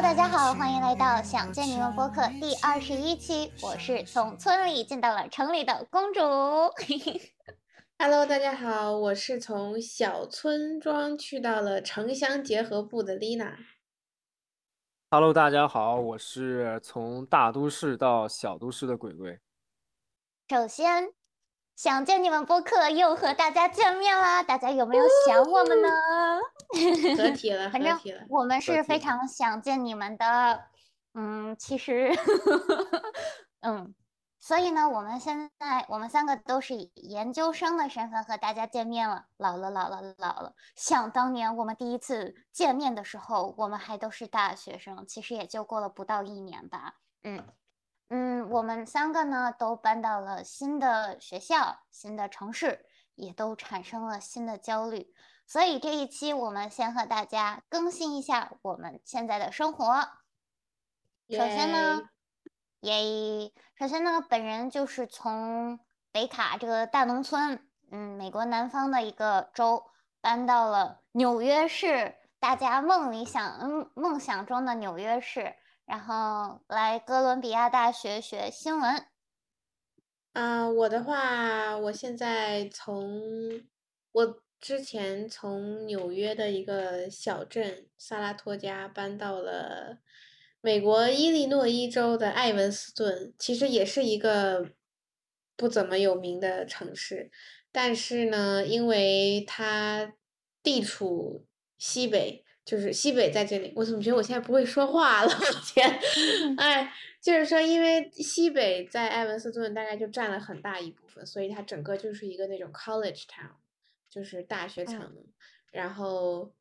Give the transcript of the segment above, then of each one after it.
Hello，大家好，欢迎来到想见你们播客第二十一期。我是从村里进到了城里的公主。Hello，大家好，我是从小村庄去到了城乡结合部的 Lina。Hello，大家好，我是从大都市到小都市的鬼鬼。首先，想见你们播客又和大家见面啦，大家有没有想我们呢？合体了，反正合体了。我们是非常想见你们的。嗯，其实，嗯，所以呢，我们现在我们三个都是以研究生的身份和大家见面了。老了，老了，老了！想当年我们第一次见面的时候，我们还都是大学生，其实也就过了不到一年吧。嗯嗯，我们三个呢都搬到了新的学校、新的城市，也都产生了新的焦虑。所以这一期我们先和大家更新一下我们现在的生活。首先呢，耶，首先呢，本人就是从北卡这个大农村，嗯，美国南方的一个州，搬到了纽约市，大家梦里想，嗯，梦想中的纽约市，然后来哥伦比亚大学学新闻。啊、我的话，我现在从我之前从纽约的一个小镇萨拉托加搬到了美国伊利诺伊州的艾文斯顿，其实也是一个不怎么有名的城市，但是呢，因为它地处西北，就是西北在这里，我怎么觉得我现在不会说话了？我天，哎。就是说，因为西北在埃文斯顿大概就占了很大一部分，所以它整个就是一个那种 college town，就是大学城。然后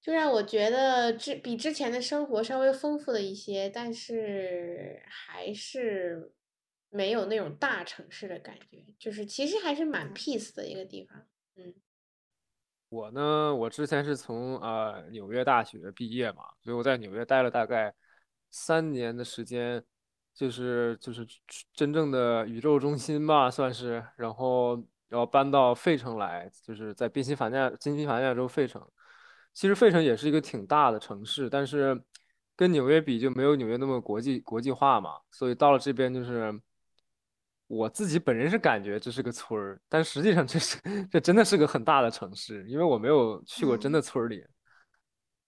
就让我觉得之比之前的生活稍微丰富了一些，但是还是没有那种大城市的感觉，就是其实还是蛮 peace 的一个地方。嗯，我呢，我之前是从呃纽约大学毕业嘛，所以我在纽约待了大概三年的时间，就是就是真正的宇宙中心吧，算是。然后然后搬到费城来，就是在宾夕法尼亚宾夕法尼亚州费城。其实费城也是一个挺大的城市，但是跟纽约比就没有纽约那么国际国际化嘛，所以到了这边就是。我自己本人是感觉这是个村儿，但实际上这是这真的是个很大的城市，因为我没有去过真的村儿里。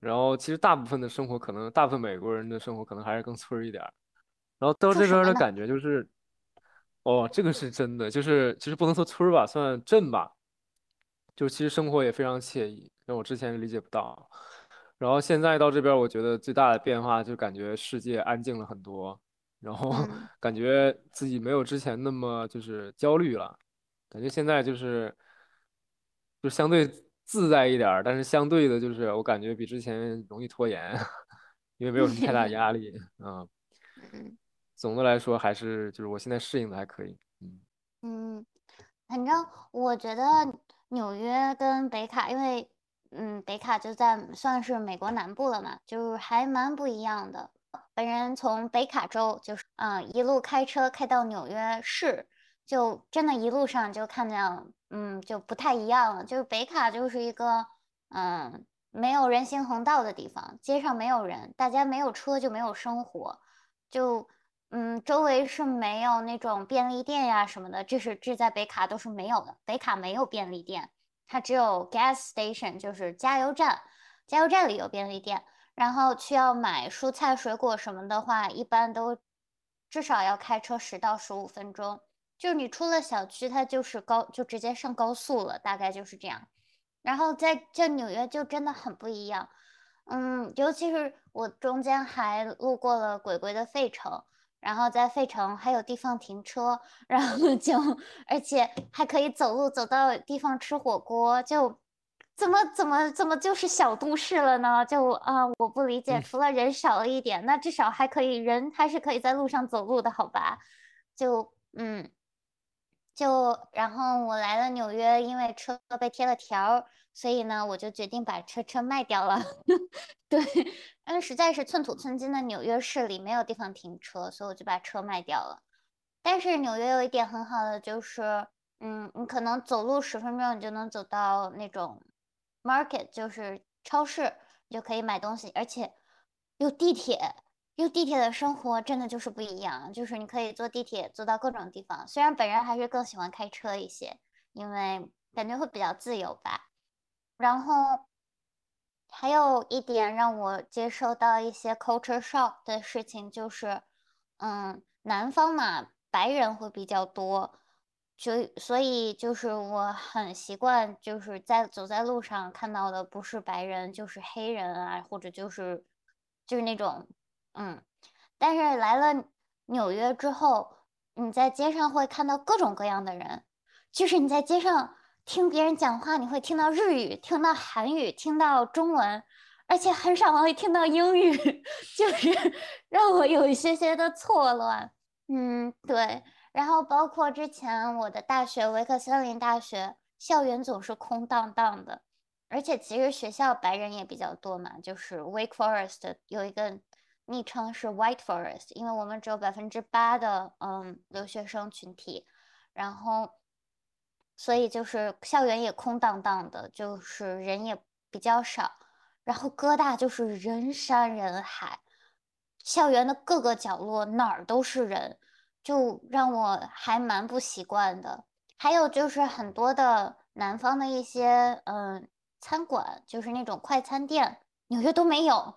然后其实大部分的生活可能，大部分美国人的生活可能还是更村儿一点儿。然后到这边的感觉就是，哦，这个是真的，就是其实不能说村儿吧，算镇吧。就其实生活也非常惬意，让我之前理解不到。然后现在到这边，我觉得最大的变化就感觉世界安静了很多。然后嗯感觉自己没有之前那么就是焦虑了，感觉现在就是就相对自在一点儿，但是相对的就是我感觉比之前容易拖延，因为没有什么太大 压力啊。嗯总的来说还是就是我现在适应的还可以，嗯。嗯，反正我觉得纽约跟北卡，因为嗯，北卡就在算是美国南部了嘛，就是还蛮不一样的。本人从北卡州就是嗯一路开车开到纽约市，就真的一路上就看见嗯就不太一样了。就是北卡就是一个嗯没有人行横道的地方，街上没有人，大家没有车就没有生活，就嗯周围是没有那种便利店呀什么的，这是这在北卡都是没有的。北卡没有便利店，它只有 gas station，就是加油站，加油站里有便利店。然后去要买蔬菜水果什么的话，一般都至少要开车十到十五分钟。就是你出了小区，它就是高，就直接上高速了，大概就是这样。然后在这纽约就真的很不一样，嗯，尤其是我中间还路过了鬼鬼的费城，然后在费城还有地方停车，然后就 而且还可以走路走到地方吃火锅，就。怎么怎么怎么就是小都市了呢？就啊，我不理解，嗯除了人少了一点，那至少还可以人还是可以在路上走路的，好吧？就嗯，就然后我来了纽约，因为车被贴了条儿，所以呢，我就决定把车车卖掉了。对，因为实在是寸土寸金的纽约市里没有地方停车，所以我就把车卖掉了。但是纽约有一点很好的就是，嗯，你可能走路十分钟你就能走到那种 market，就是超市，你就可以买东西，而且有地铁，有地铁的生活真的就是不一样，就是你可以坐地铁坐到各种地方。虽然本人还是更喜欢开车一些，因为感觉会比较自由吧。然后还有一点让我接受到一些 culture shock 的事情，就是，嗯，南方嘛，白人会比较多。就所以就是我很习惯，就是在走在路上看到的不是白人就是黑人啊，或者就是就是那种嗯，但是来了纽约之后，你在街上会看到各种各样的人，就是你在街上听别人讲话，你会听到日语，听到韩语，听到中文，而且很少会听到英语，就是让我有一些些的错乱。嗯，对。然后包括之前我的大学维克森林大学校园总是空荡荡的，而且其实学校白人也比较多嘛，就是 Wake Forest 有一个昵称是 White Forest，因为我们只有百分之八的嗯留学生群体，然后所以就是校园也空荡荡的，就是人也比较少，然后哥大就是人山人海，校园的各个角落哪儿都是人。就让我还蛮不习惯的，还有就是很多的南方的一些嗯餐馆，就是那种快餐店，纽约都没有。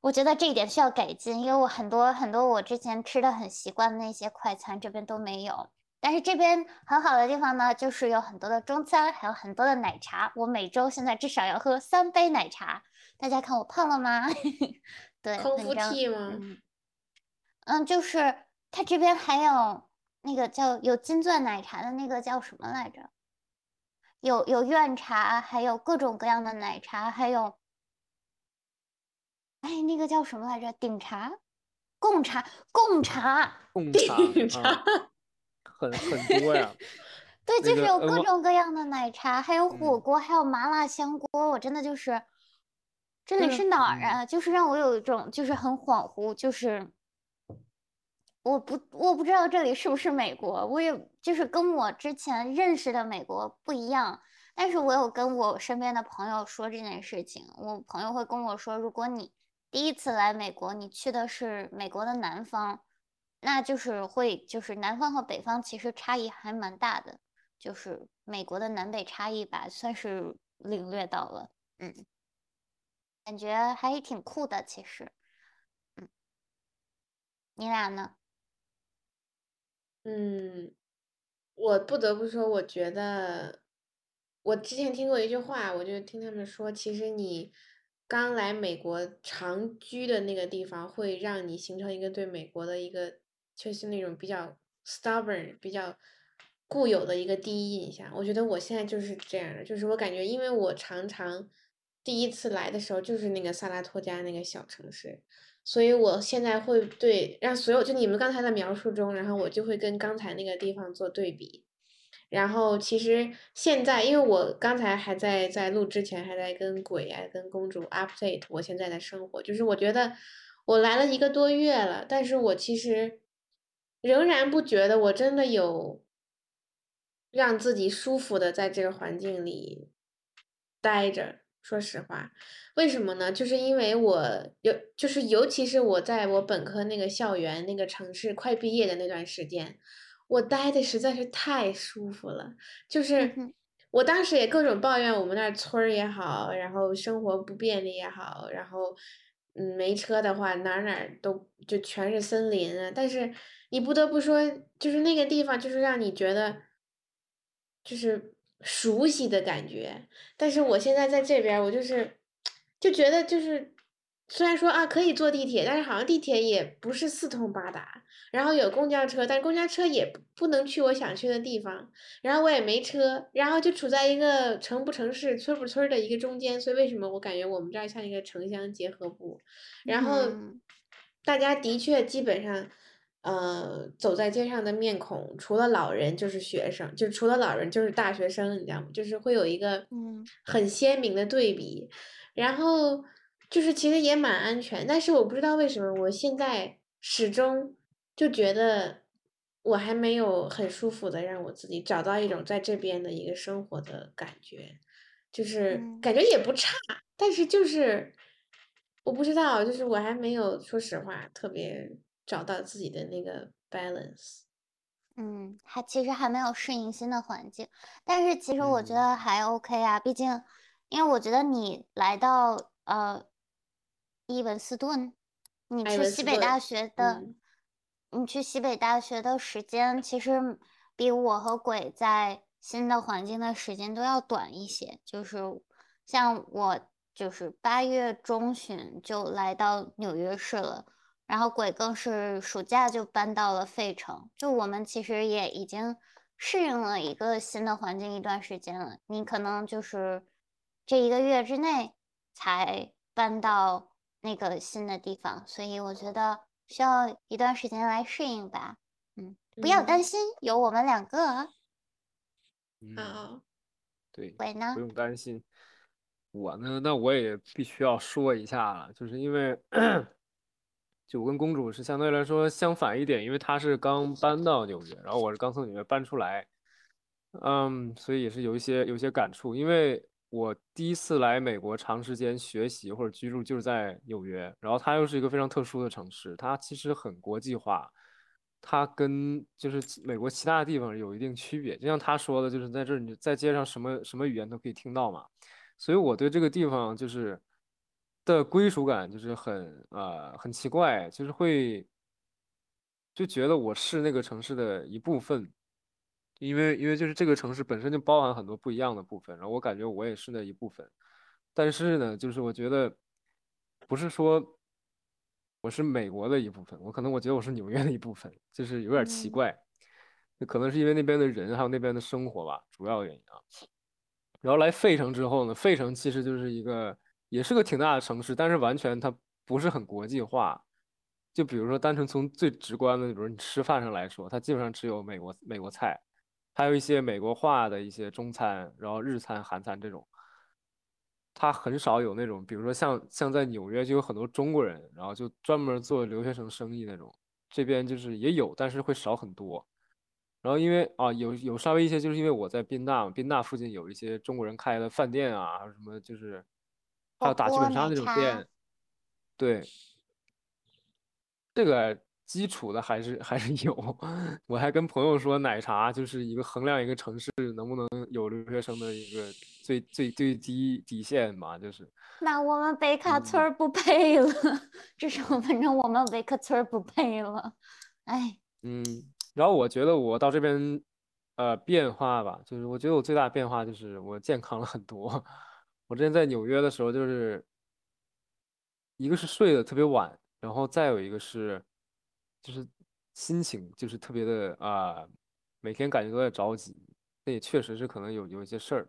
我觉得这一点需要改进，因为我很多很多我之前吃的很习惯的那些快餐这边都没有。但是这边很好的地方呢，就是有很多的中餐，还有很多的奶茶。我每周现在至少要喝三杯奶茶。大家看我胖了吗？对，空腹 T 吗？嗯，就是。它这边还有那个叫有金钻奶茶的那个叫什么来着？有有院茶，还有各种各样的奶茶，还有，哎，那个叫什么来着？顶茶、贡茶、贡茶、贡茶，很很多呀。对，就是有各种各样的奶茶，还有火锅，还有麻辣香锅。我真的就是，这里是哪儿啊？就是让我有一种就是很恍惚，就是。我不，我不知道这里是不是美国，我也就是跟我之前认识的美国不一样。但是我有跟我身边的朋友说这件事情，我朋友会跟我说，如果你第一次来美国，你去的是美国的南方，那就是会就是南方和北方其实差异还蛮大的，就是美国的南北差异吧，算是领略到了，嗯，感觉还挺酷的，其实，嗯，你俩呢？嗯，我不得不说，我觉得我之前听过一句话，我就听他们说，其实你刚来美国长居的那个地方，会让你形成一个对美国的一个，就是那种比较 stubborn、比较固有的一个第一印象。我觉得我现在就是这样的，就是我感觉，因为我常常第一次来的时候就是那个萨拉托加那个小城市。所以我现在会对让所有就你们刚才的描述中，然后我就会跟刚才那个地方做对比，然后其实现在因为我刚才还在在录之前还在跟鬼啊跟公主 update 我现在的生活，就是我觉得我来了一个多月了，但是我其实仍然不觉得我真的有让自己舒服的在这个环境里待着。说实话，为什么呢？就是因为我尤就是尤其是我在我本科那个校园那个城市快毕业的那段时间，我待的实在是太舒服了。就是我当时也各种抱怨我们那儿村儿也好，然后生活不便利也好，然后嗯没车的话哪哪都就全是森林啊。但是你不得不说，就是那个地方就是让你觉得就是。熟悉的感觉，但是我现在在这边，我就是就觉得就是，虽然说啊可以坐地铁，但是好像地铁也不是四通八达，然后有公交车，但是公交车也不能去我想去的地方，然后我也没车，然后就处在一个城不城市、村不村的一个中间，所以为什么我感觉我们这儿像一个城乡结合部，然后大家的确基本上。呃，走在街上的面孔，除了老人就是学生，就除了老人就是大学生，你知道吗？就是会有一个很鲜明的对比，然后就是其实也蛮安全，但是我不知道为什么我现在始终就觉得我还没有很舒服的让我自己找到一种在这边的一个生活的感觉，就是感觉也不差，但是就是我不知道，就是我还没有，说实话，特别找到自己的那个 balance。嗯，还其实还没有适应新的环境，但是其实我觉嗯得还 OK 啊，毕竟，因为我觉得你来到呃伊文斯顿，你去西北大学的，嗯你去西北大学的时间，其实比我和鬼在新的环境的时间都要短一些。就是像我，就是八月中旬就来到纽约市了。然后鬼更是暑假就搬到了费城，就我们其实也已经适应了一个新的环境一段时间了。你可能就是这一个月之内才搬到那个新的地方，所以我觉得需要一段时间来适应吧。嗯，不要担嗯心，有我们两个啊。嗯，啊，对，鬼呢不？用担心。我呢，那我也必须要说一下了，就是因为就我跟公主是相对来说相反一点，因为她是刚搬到纽约，然后我是刚从纽约搬出来，嗯，所以也是有一些有一些感触，因为我第一次来美国长时间学习或者居住就是在纽约，然后它又是一个非常特殊的城市，它其实很国际化，它跟就是美国其他地方有一定区别，就像他说的，就是在这儿你在街上什么什么语言都可以听到嘛。所以我对这个地方就是的归属感就是很呃很奇怪，就是会就觉得我是那个城市的一部分，因为因为就是这个城市本身就包含很多不一样的部分，然后我感觉我也是那一部分，但是呢，就是我觉得不是说我是美国的一部分，我可能我觉得我是纽约的一部分，就是有点奇嗯。怪，就可能是因为那边的人还有那边的生活吧，主要原因啊。然后来费城之后呢，费城其实就是一个，也是个挺大的城市，但是完全它不是很国际化。就比如说，单纯从最直观的，比如你吃饭上来说，它基本上只有美国美国菜，还有一些美国化的一些中餐，然后日餐、韩餐这种。它很少有那种，比如说像像在纽约就有很多中国人，然后就专门做留学生生意那种，这边就是也有，但是会少很多。然后因为啊有有稍微一些，就是因为我在宾大嘛，宾大附近有一些中国人开的饭店啊，什么就是还有打剧、本杀那种，店，对，这个基础的还是还是有。我还跟朋友说，奶茶就是一个衡量一个城市能不能有留学生的一个最最最低底线吧，就是那我们北卡村不配了，至少反正我们北卡村儿不配了。哎，嗯。然后我觉得我到这边，呃，变化吧，就是我觉得我最大的变化就是我健康了很多。我之前在纽约的时候，就是一个是睡得特别晚，然后再有一个是，就是心情就是特别的啊、每天感觉都在着急。那也确实是可能有有一些事儿。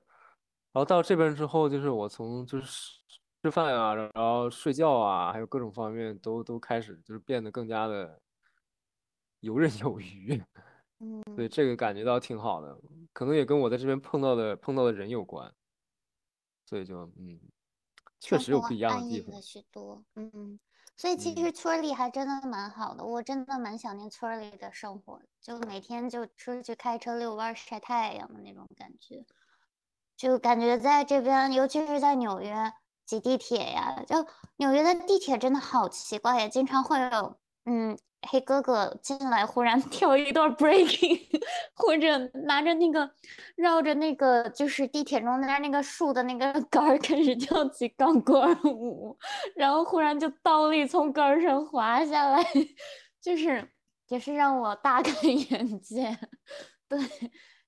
然后到这边之后，就是我从就是吃吃饭啊，然后睡觉啊，还有各种方面都都开始就是变得更加的游刃有余。嗯 对，嗯，这个感觉到挺好的，可能也跟我在这边碰到的碰到的人有关，所以就嗯，确实有不一样的地方。许多。嗯，所以其嗯实村里还真的蛮好的，我真的蛮想念村里的生活，就每天就出去开车遛弯晒太阳的那种感觉。就感觉在这边，尤其是在纽约挤地铁呀，就纽约的地铁真的好奇怪呀，经常会有嗯黑哥哥进来，忽然 跳一段 breaking，或者拿着那个绕着那个就是地铁中间那个树的那个 杆儿开始跳起钢管舞，然后忽然就倒立从杆儿上滑下来，就是也是让我大开眼界。对，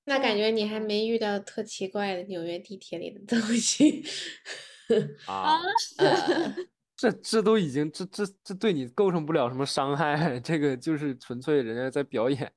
那感觉你还嗯没遇到特奇怪的纽约地铁里的东西。啊，呃，这这都已经这这这对你构成不了什么伤害，这个就是纯粹人家在表演，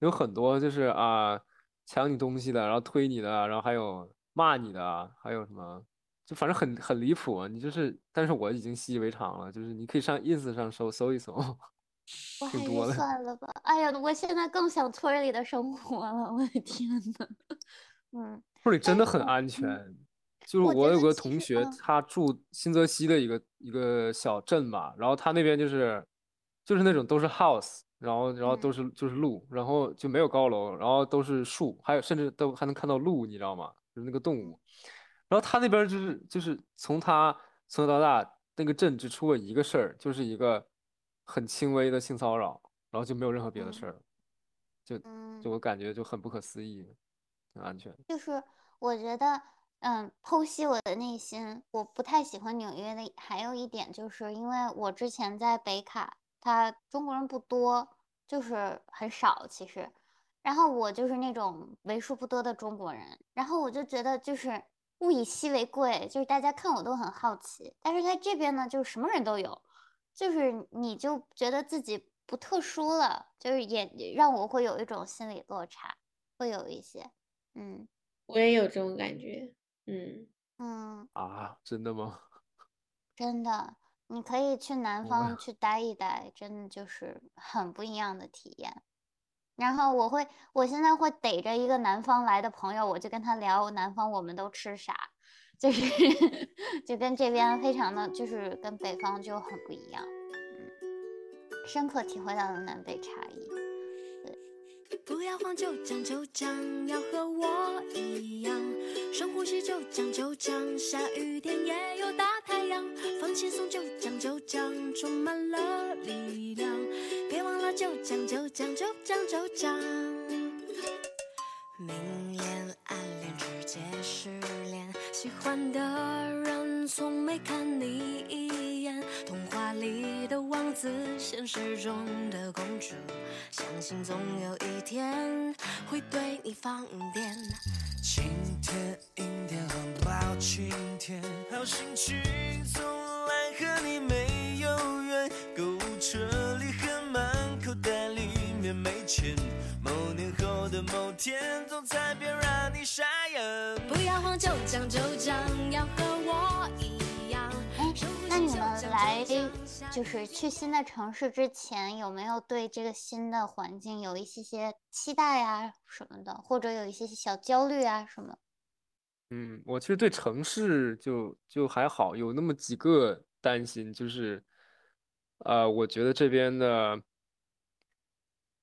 有很多就是啊抢你东西的，然后推你的，然后还有骂你的，还有什么，就反正很很离谱啊，你就是，但是我已经习以为常了，就是你可以上 ins 上搜搜一搜，我还是挺多的。算了吧。哎呀，我现在更想村儿里的生活了，我的天呐。嗯，村里真的很安全。就是我有个同学，嗯他住新泽西的一个一个小镇嘛，然后他那边就是就是那种都是 house，然后然后都嗯是就是路，然后就没有高楼，然后都是树，还有甚至都还能看到鹿，你知道吗？就是那个动嗯物。然后他那边就是就是从他从小到大那个镇只出过一个事儿，就是一个很轻微的性骚扰，然后就没有任何别的事儿，就就我感觉就很不可思议，很安全。就是我觉得，嗯，剖析我的内心，我不太喜欢纽约的，还有一点就是因为我之前在北卡，他中国人不多，就是很少其实，然后我就是那种为数不多的中国人，然后我就觉得就是。物以稀为贵，就是大家看我都很好奇，但是在这边呢，就是什么人都有，就是你就觉得自己不特殊了，就是也让我会有一种心理落差，会有一些，嗯，我也有这种感觉，嗯嗯啊，真的吗？真的，你可以去南方去待一待，真的就是很不一样的体验。然后我会，我现在会逮着一个南方来的朋友，我就跟他聊南方我们都吃啥，就是 就跟这边非常的就是跟北方就很不一样，嗯，深刻体会到了南北差异。不要慌，就讲就讲，要和我一样，深呼吸就讲就讲，下雨天也有大太阳，放轻松就讲就讲，充满了力量。别忘了，就讲就讲就讲就讲。明恋暗恋直接失恋，喜欢的人从没看你一眼。里的王子，现实中的公主，相信总有一天会对你放电。晴天阴天很抱晴天，好心情从来和你没有缘。购物车里很满，口。袋里面没钱，某年后的某天，总裁别让你傻眼。不要慌，就讲就讲，要和我一。哎，那你们来就是去新的城市之前，有没有对这个新的环境有一些些期待啊什么的，或者有一些些小焦虑啊什么？嗯，我其实对城市就就还好，有那么几个担心，就是，呃，我觉得这边的。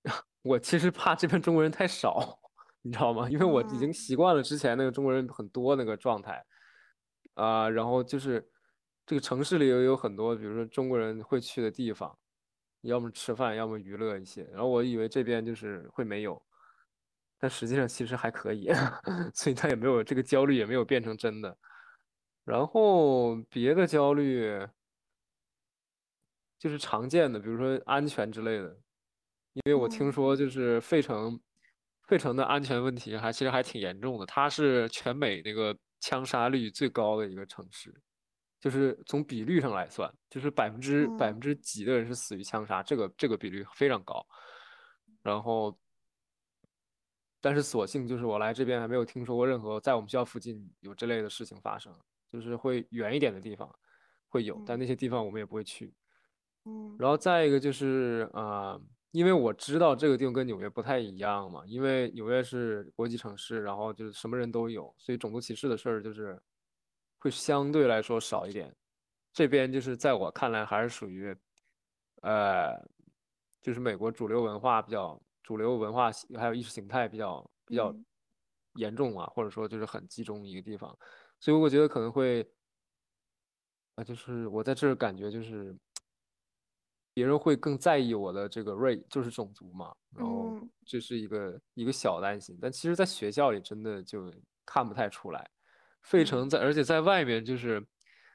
我其实怕这边中国人太少，你知道吗？因为我已经习惯了之前那个中国人很多那个状态，啊，然后就是这个城市里也有很多，比如说中国人会去的地方，要么吃饭，要么娱乐一些。然后我以为这边就是会没有，但实际上其实还可以，所以他也没有这个焦虑也没有变成真的。然后别的焦虑就是常见的，比如说安全之类的。因为我听说，就是费城，费城的安全问题还其实还挺严重的。它是全美那个枪杀率最高的一个城市，就是从比率上来算，就是百分之百分之几的人是死于枪杀，这个这个比率非常高。然后，但是所幸就是我来这边还没有听说过任何在我们学校附近有这类的事情发生，就是会远一点的地方会有，但那些地方我们也不会去。嗯，然后再一个就是啊。因为我知道这个地方跟纽约不太一样嘛，因为纽约是国际城市，然后就是什么人都有，所以种族歧视的事儿就是会相对来说少一点。这边就是在我看来还是属于，呃，就是美国主流文化比较主流文化还有意识形态比较比较严重啊，或者说就是很集中一个地方，所以我觉得可能会，啊，就是我在这儿感觉就是。别人会更在意我的这个 race，就是种族嘛，然后这是一个一个小担心，但其实，在学校里真的就看不太出来。费城在，而且在外面就是，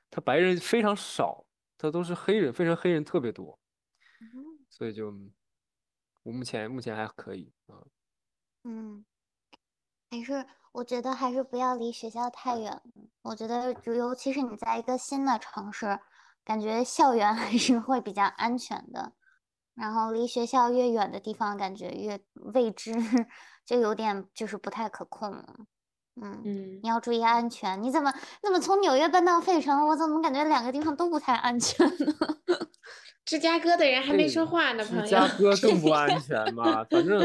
他白人非常少，他都是黑人，费城黑人特别多，所以就我目前目前还可以啊。嗯，还是我觉得还是不要离学校太远。我觉得，尤其是你在一个新的城市。感觉校园 还是会比较安全的，然后离学校越远的地方，感觉越未知，就有点就是不太可控。嗯嗯，你要注意安全。你怎么怎么从纽约搬到费城？我怎么感觉两个地方都不太安全呢？芝加哥的人还没说话呢，朋友。芝加哥更不安 全嘛？反正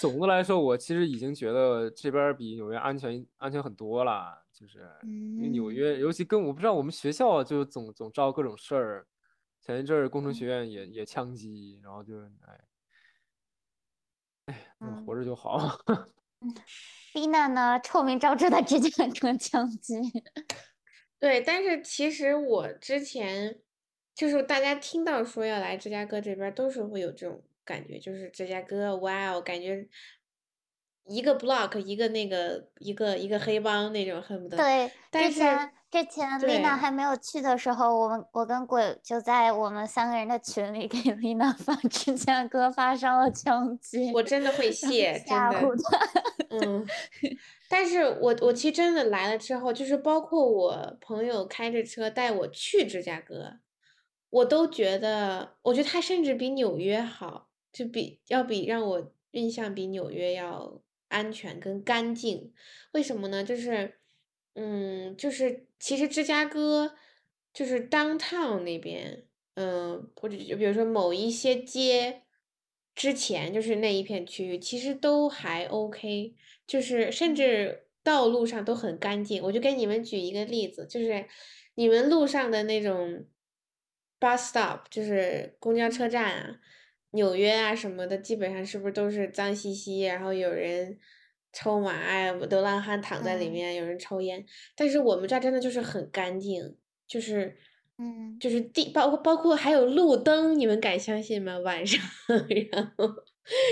总的来说，我其实已经觉得这边比纽约安全安全很多了。就是因为纽约，尤其跟我不知道我们学校就总总招各种事儿，前一阵儿工程学院也也枪击，然后就哎哎，活着就好。嗯，丽娜呢，臭名昭著的芝加哥枪击。对，但是其实我之前就是大家听到说要来芝加哥这边，都是会有这种感觉，就是芝加哥，哇哦，感觉一个 block 一个那个一个一个黑帮那种恨不得。对，但是之前丽娜还没有去的时候，我们我跟鬼就在我们三个人的群里给丽娜发芝加哥发生了枪击，我真的会谢，真的。嗯，但是我我其实真的来了之后，就是包括我朋友开着车带我去芝加哥，我都觉得，我觉得它甚至比纽约好，就比要比让我印象比纽约要安全跟干净。为什么呢？就是，嗯，就是其实芝加哥就是 downtown 那边，嗯，或者就比如说某一些街。之前就是那一片区域，其实都还 OK，就是甚至道路上都很干净。我就给你们举一个例子，就是你们路上的那种 bus stop，就是公交车站啊，纽约啊什么的，基本上是不是都是脏兮兮，然后有人抽麻呀，流浪汉躺在里嗯面，有人抽烟。但是我们这儿真的就是很干净，就是。嗯就是地包括包括还有路灯，你们敢相信吗？晚上，然后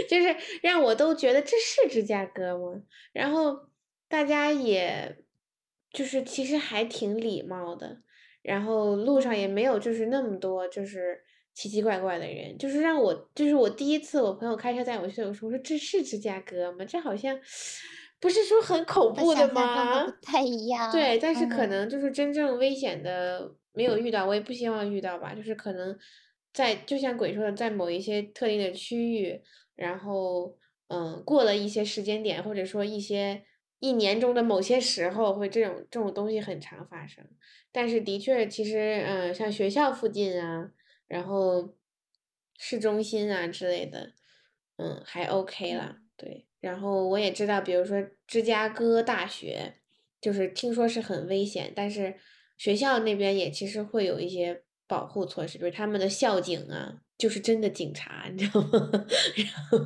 就是让我都觉得这是芝加哥吗？然后大家也就是其实还挺礼貌的，然后路上也嗯没有就是那么多就是奇奇怪怪的人，就是让我就是我第一次我朋友开车带我去，我说我说这是芝加哥吗？这好像不是说很恐怖的吗？不太一样。对，但是可嗯能就是真正危险的没有遇到，我也不希望遇到吧。就是可能在就像鬼说的，在某一些特定的区域，然后嗯，过了一些时间点，或者说一些一年中的某些时候，会这种这种东西很常发生。但是的确，其实嗯，像学校附近啊，然后市中心啊之类的，嗯，还 OK 啦。对，然后我也知道，比如说芝加哥大学，就是听说是很危险，但是学校那边也其实会有一些保护措施，比如他们的校警啊，就是真的警察，你知道吗？然后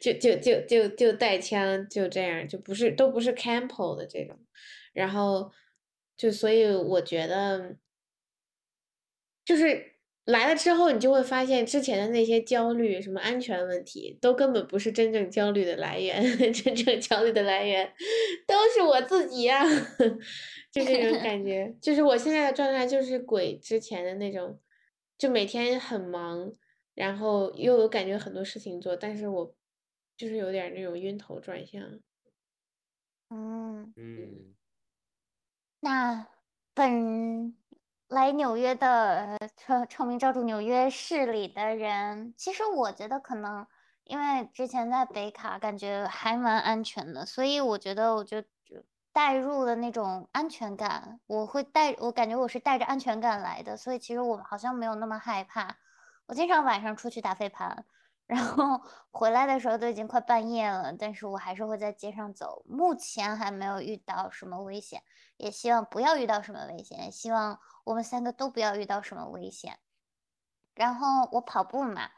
就就就就就带枪，就这样，就不是都不是 campo 的这种，然后就所以我觉得就是。来了之后，你就会发现之前的那些焦虑，什么安全问题，都根本不是真正焦虑的来源。真正焦虑的来源都是我自己呀、就这种 感觉。就是我现在的状态，就是鬼之前的那种，就每天很忙，然后又有感觉很多事情做，但是我就是有点那种晕头转向。嗯，嗯，那本来纽约的臭臭名昭著纽约市里的人，其实我觉得可能因为之前在北卡感觉还蛮安全的，所以我觉得我就就带入了那种安全感，我会带我感觉我是带着安全感来的，所以其实我好像没有那么害怕。我经常晚上出去打飞盘，然后回来的时候都已经快半夜了，但是我还是会在街上走。目前还没有遇到什么危险，也希望不要遇到什么危险，希望我们三个都不要遇到什么危险。然后我跑步嘛，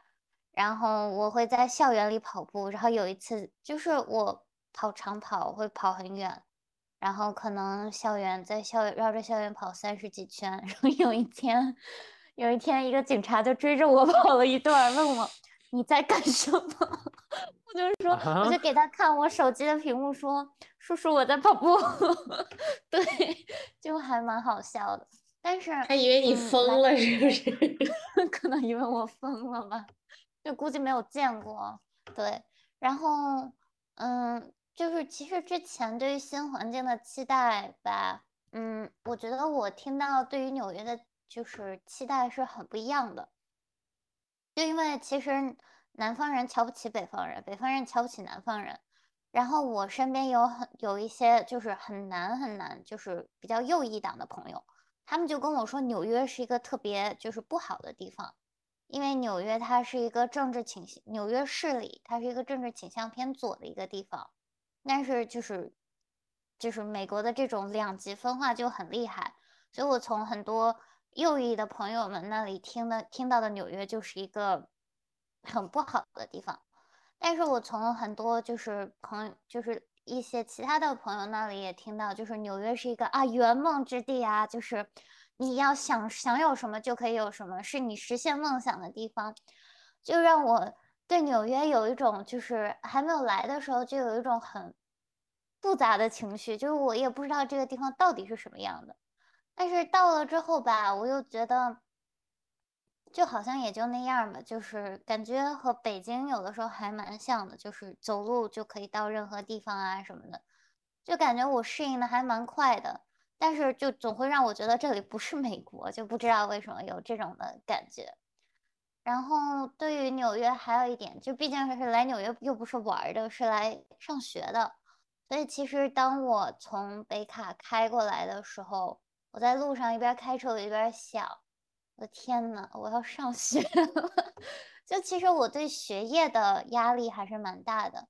然后我会在校园里跑步，然后有一次就是我跑长跑会跑很远，然后可能校园在校园绕着校园跑三十几圈，然后有一天，有一天一个警察就追着我 跑了一段，问我你在干什么？我就说，我啊就给他看我手机的屏幕说，叔叔我在跑步，对，就还蛮好笑的。但是他以为你嗯疯了是不是？可能以为我疯了吧，就估计没有见过。对，然后嗯，就是其实之前对于新环境的期待吧，嗯，我觉得我听到对于纽约的，就是期待是很不一样的。就因为其实南方人瞧不起北方人，北方人瞧不起南方人。然后我身边有很有一些就是很难很难，就是比较右翼党的朋友，他们就跟我说纽约是一个特别就是不好的地方，因为纽约它是一个政治倾向，纽约市里它是一个政治倾向偏左的一个地方，但是就是就是美国的这种两极分化就很厉害，所以我从很多右翼的朋友们那里听的听到的纽约就是一个很不好的地方。但是我从很多就是朋友，就是一些其他的朋友那里也听到，就是纽约是一个啊圆梦之地啊，就是你要想想有什么就可以有什么，是你实现梦想的地方，就让我对纽约有一种就是还没有来的时候就有一种很复杂的情绪，就是我也不知道这个地方到底是什么样的，但是到了之后吧，我又觉得。就好像也就那样吧，就是感觉和北京有的时候还蛮像的，就是走路就可以到任何地方啊什么的，就感觉我适应的还蛮快的。但是就总会让我觉得这里不是美国，就不知道为什么有这种的感觉。然后对于纽约还有一点，就毕竟是来纽约又不是玩的，是来上学的，所以其实当我从北卡开过来的时候，我在路上一边开车我一边想。我的天呐，我要上学了！就其实我对学业的压力还是蛮大的。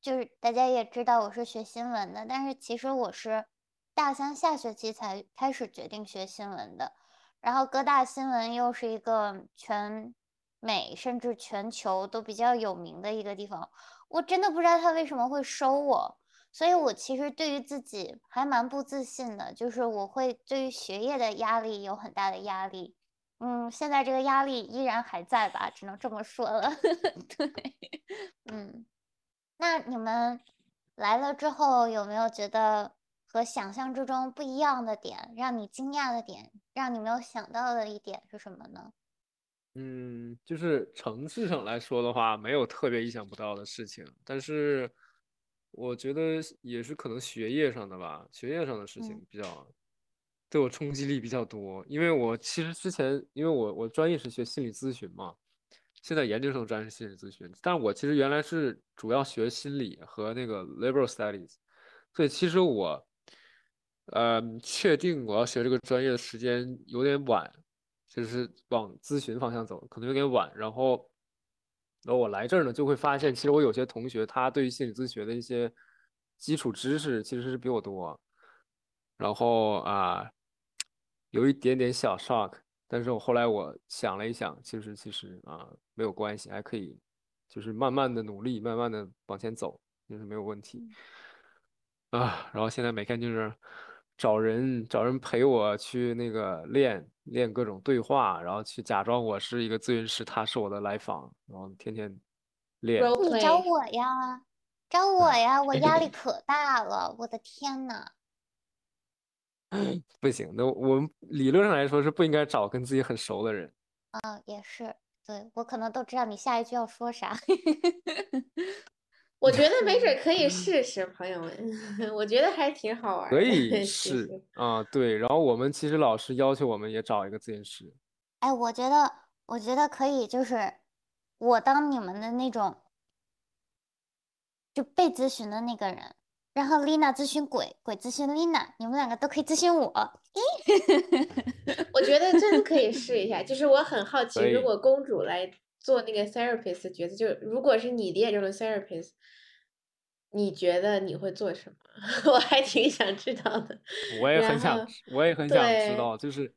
就是大家也知道我是学新闻的，但是其实我是大三下学期才开始决定学新闻的。然后哥大新闻又是一个全美甚至全球都比较有名的一个地方，我真的不知道他为什么会收我。所以我其实对于自己还蛮不自信的，就是我会对于学业的压力有很大的压力。嗯，现在这个压力依然还在吧，只能这么说了。对，嗯，那你们来了之后有没有觉得和想象之中不一样的点，让你惊讶的点，让你没有想到的一点是什么呢？嗯，就是城市上来说的话，没有特别意想不到的事情，但是我觉得也是可能学业上的吧，学业上的事情比较。对我冲击力比较多，因为我其实之前，因为我我专业是学心理咨询嘛，现在研究生专业是心理咨询，但我其实原来是主要学心理和那个 liberal studies，所以其实我，呃，确定我要学这个专业的时间有点晚，就是往咨询方向走，可能有点晚。然后，然后我来这儿呢，就会发现，其实我有些同学他对于心理咨询的一些基础知识其实是比我多，然后啊。有一点点小 shock，但是我后来我想了一想，其实其实啊没有关系，还可以，就是慢慢的努力，慢慢的往前走，就是没有问题啊。然后现在每天就是找人找人陪我去那个练练各种对话，然后去假装我是一个咨询师，他是我的来访，然后天天练。你找我呀，找我呀，我压力可大了，我的天呐！不行，那我们理论上来说是不应该找跟自己很熟的人。啊，也是，对我可能都知道你下一句要说啥。我觉得没准 可以试试，朋友们，我觉得还挺好玩。可以试啊，对。然后我们其实老师要求我们也找一个咨询师。哎，我觉得，我觉得可以，就是我当你们的那种，就被咨询的那个人。然后丽娜咨询鬼，鬼咨询丽娜，你们两个都可以咨询我。我觉得真的可以试一下。就是我很好奇，如果公主来做那个 therapist 的角色，就如果是你理解中的 therapist，你觉得你会做什么？我还挺想知道的。我也很想，我也很想知道。就是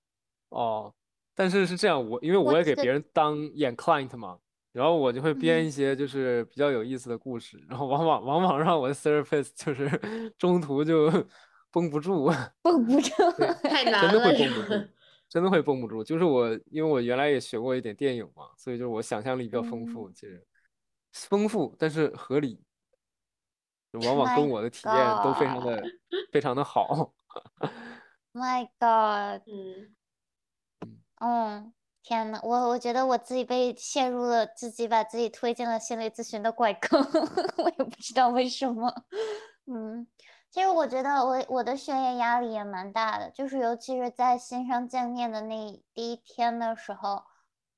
哦，但是是这样，我因为我也给别人当演 client 嘛。然后我就会编一些就是比较有意思的故事，然后往往往往让我的 therapist 就是中途就 绷不住，绷不住，太难了，真的会绷不住，真的会绷不住。就是我，因为我原来也学过一点电影嘛，所以就是我想象力比较丰富，其实丰富但是合理，往往跟我的体验都非常的 非常的好。My God，嗯嗯。天呐，我我觉得我自己被陷入了自己把自己推进了心理咨询的怪坑，我也不知道为什么。嗯，其实我觉得我我的学业压力也蛮大的，就是尤其是在新生见面的那第一天的时候，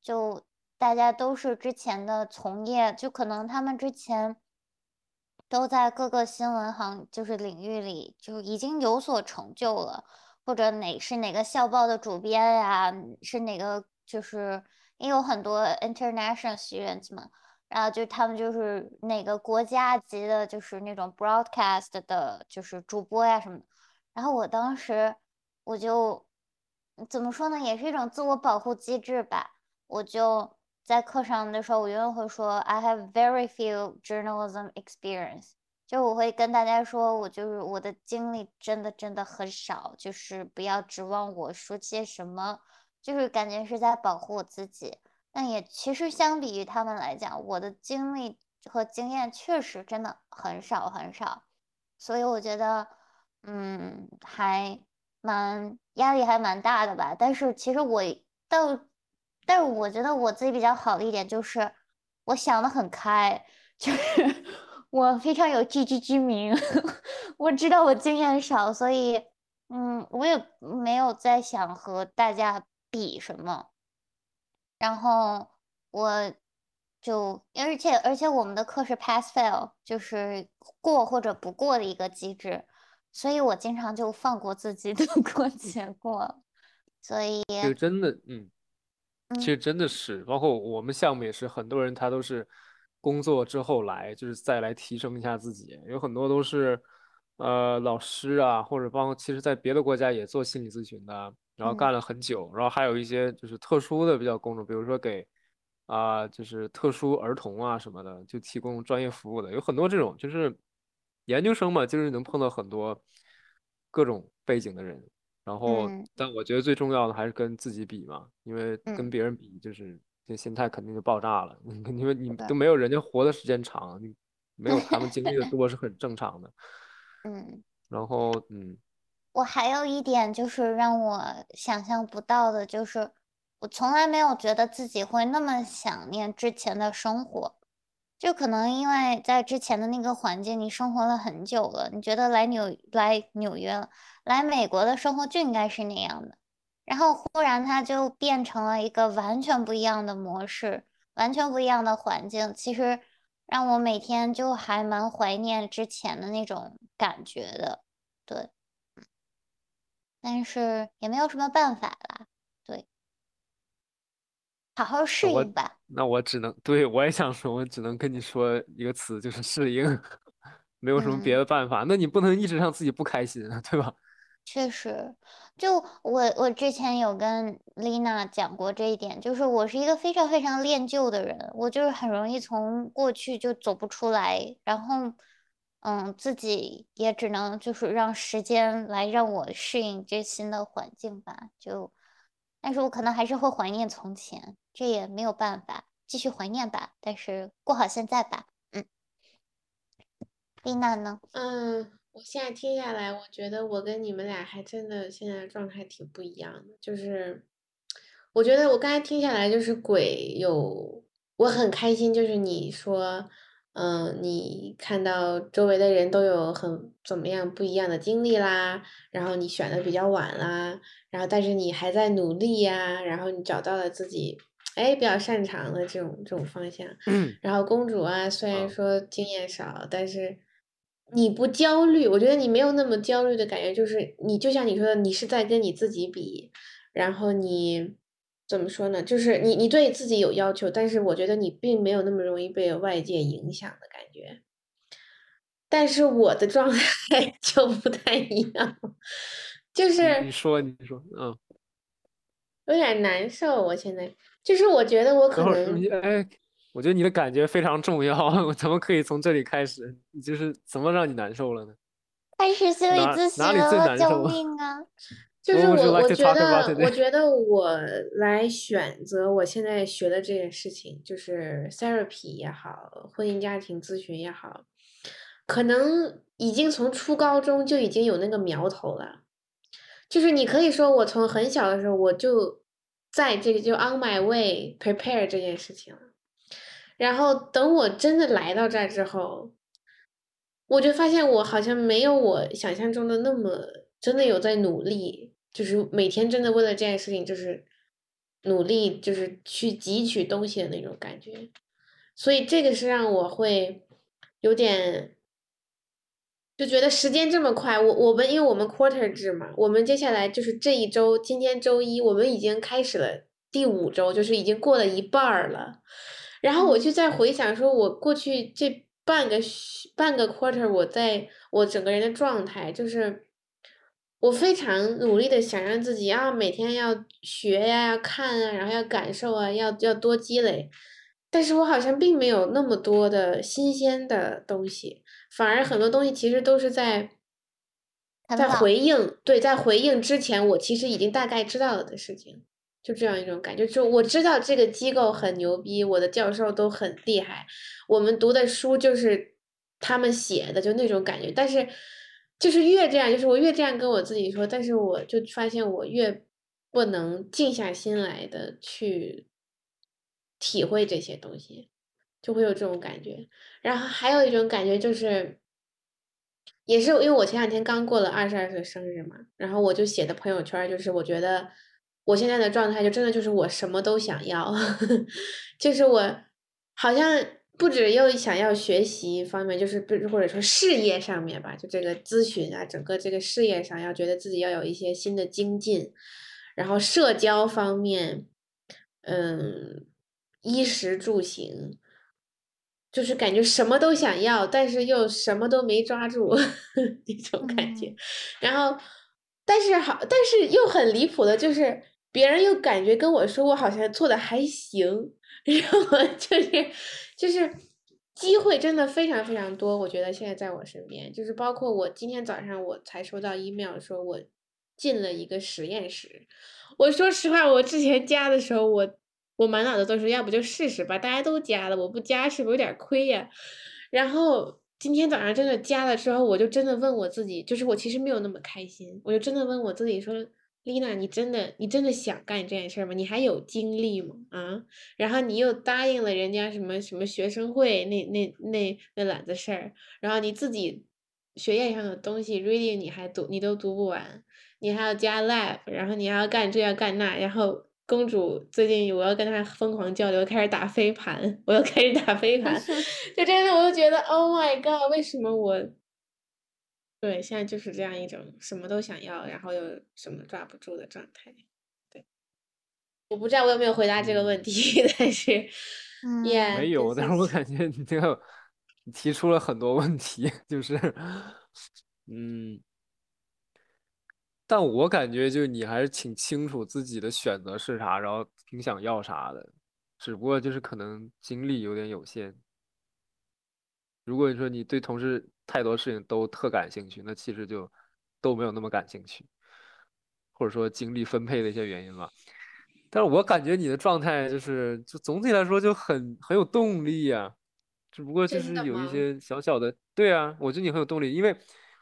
就大家都是之前的从业，就可能他们之前都在各个新闻行就是领域里就已经有所成就了，或者哪是哪个校报的主编呀，是哪个。就是也有很多 international students 嘛，然后就他们就是哪个国家级的，就是那种 broadcast 的，就是主播呀什么的。然后我当时我就怎么说呢，也是一种自我保护机制吧。我就在课上的时候，我永远会说 I have very few journalism experience，就我会跟大家说，我就是我的经历真的真的很少，就是不要指望我说些什么，就是感觉是在保护我自己。但也其实相比于他们来讲，我的经历和经验确实真的很少很少，所以我觉得，嗯，还蛮压力还蛮大的吧。但是其实我到，但是我觉得我自己比较好的一点就是，我想的很开，就是 我非常有自知之明，我知道我经验少，所以，嗯，我也没有在想和大家比什么。然后我就，而且而且我们的课是 pass fail，就是过或者不过的一个机制，所以我经常就放过自己，度过且过。所以，就真的，嗯，其实嗯真的是，包括我们项目也是，很多人他都是工作之后来，就是再来提升一下自己，有很多都是呃老师啊，或者包括其实在别的国家也做心理咨询的，然后嗯干了很久，然后还有一些就是特殊的比较工种，比如说给啊、就是特殊儿童啊什么的，就提供专业服务的，有很多这种，就是研究生嘛，就是能碰到很多各种背景的人。然后，嗯但我觉得最重要的还是跟自己比嘛，因为跟嗯，别人比，就是这心态肯定就爆炸了。因 为你都，没有人家活的时间长，你没有他们经历的多是很正常的。嗯。然后，嗯我还有一点就是让我想象不到的，就是我从来没有觉得自己会那么想念之前的生活，就可能因为在之前的那个环境，你生活了很久了，你觉得来纽来纽约了，来美国的生活就应该是那样的，然后忽然它就变成了一个完全不一样的模式，完全不一样的环境，其实让我每天就还蛮怀念之前的那种感觉的，对。但是也没有什么办法啦，对，好好适应吧。那我只能，对，我也想说，我只能跟你说一个词，就是适应，没有什么别嗯，的办法。那你不能一直让自己不开心啊，对吧？确实，就我我之前有跟丽娜讲过这一点，就是我是一个非常非常恋旧的人，我就是很容易从过去就走不出来，然后嗯，自己也只能就是让时间来让我适应这新的环境吧。就，但是我可能还是会怀念从前，这也没有办法，继续怀念吧。但是过好现在吧。嗯，丽娜呢？嗯，我现在听下来，我觉得我跟你们俩还真的现在状态挺不一样的。就是我觉得我刚才听下来，就是鬼有，我很开心，就是你说，嗯，你看到周围的人都有很怎么样不一样的经历啦，然后你选的比较晚啦，然后但是你还在努力呀，然后你找到了自己，哎，比较擅长的这种这种方向。然后公主啊，虽然嗯，说经验少，但是你不焦虑，我觉得你没有那么焦虑的感觉，就是你就像你说的，你是在跟你自己比，然后你怎么说呢？就是你你对自己有要求，但是我觉得你并没有那么容易被外界影响的感觉。但是我的状 态就不太一样，就是你你说你说，嗯。有点难受。我现在就是我觉得我可能哎，我觉得你的感觉非常重要，我 怎么可以从这里开始。你就是怎么让你难受了呢？开始心理哪咨询哪里最了，救难受 命啊！就是我我觉得，我觉得我来选择我现在学的这件事情，就是 therapy 也好，婚姻家庭咨询也好，可能已经从初高中就已经有那个苗头了。就是你可以说，我从很小的时候我就在这个就 on my way prepare 这件事情了。然后等我真的来到这儿之后，我就发现我好像没有我想象中的那么真的有在努力，就是每天真的为了这件事情就是努力，就是去汲取东西的那种感觉。所以这个是让我会有点就觉得时间这么快。我我们因为我们 quarter 制嘛，我们接下来就是这一周，今天周一，我们已经开始了第五周，就是已经过了一半儿了。然后我嗯就在回想，说我过去这半个半个 quarter，我在我整个人的状态，就是我非常努力的想让自己啊，每天要学呀，要看啊，然后要感受啊，要要多积累。但是我好像并没有那么多的新鲜的东西，反而很多东西其实都是在在回应，对，在回应之前，我其实已经大概知道了的事情，就这样一种感觉，就我知道这个机构很牛逼，我的教授都很厉害，我们读的书就是他们写的，就那种感觉。但是就是越这样，就是我越这样跟我自己说，但是我就发现我越不能静下心来的去体会这些东西，就会有这种感觉。然后还有一种感觉就是。也是因为我前两天刚过了二十二岁生日嘛，然后我就写的朋友圈，就是我觉得我现在的状态就真的就是我什么都想要，就是我好像不止又想要学习方面，就是不或者说事业上面吧，就这个咨询啊，整个这个事业上要觉得自己要有一些新的精进，然后社交方面，嗯，衣食住行。就是感觉什么都想要，但是又什么都没抓住 那种感觉，然后，但是好，但是又很离谱的，就是别人又感觉跟我说我好像做的还行，然后就是就是机会真的非常非常多，我觉得现在在我身边，就是包括我今天早上我才收到 email 说我进了一个实验室，我说实话，我之前加的时候我。我满脑子都是，要不就试试吧，大家都加了，我不加是不是有点亏呀？然后今天早上真的加了之后，我就真的问我自己，就是我其实没有那么开心，我就真的问我自己说，丽娜，你真的你真的想干这件事吗？你还有精力吗？啊？然后你又答应了人家什么什么学生会那那那那揽子事儿，然后你自己学业上的东西 reading 你还读你都读不完，你还要加 lab，然后你还要干这要干那，然后。公主最近我要跟她疯狂交流，开始打飞盘，我又开始打飞盘，就真的我就觉得，Oh my god，为什么我？对，现在就是这样一种什么都想要，然后又什么抓不住的状态。对，我不知道我有没有回答这个问题，但是，也没有，但是我感觉你这个提出了很多问题，就是，嗯。但我感觉，就你还是挺清楚自己的选择是啥，然后挺想要啥的，只不过就是可能精力有点有限。如果你说你对同事太多事情都特感兴趣，那其实就都没有那么感兴趣，或者说精力分配的一些原因吧。但是我感觉你的状态就是，就总体来说就很很有动力呀，只不过就是有一些小小的，对啊，我觉得你很有动力，因为。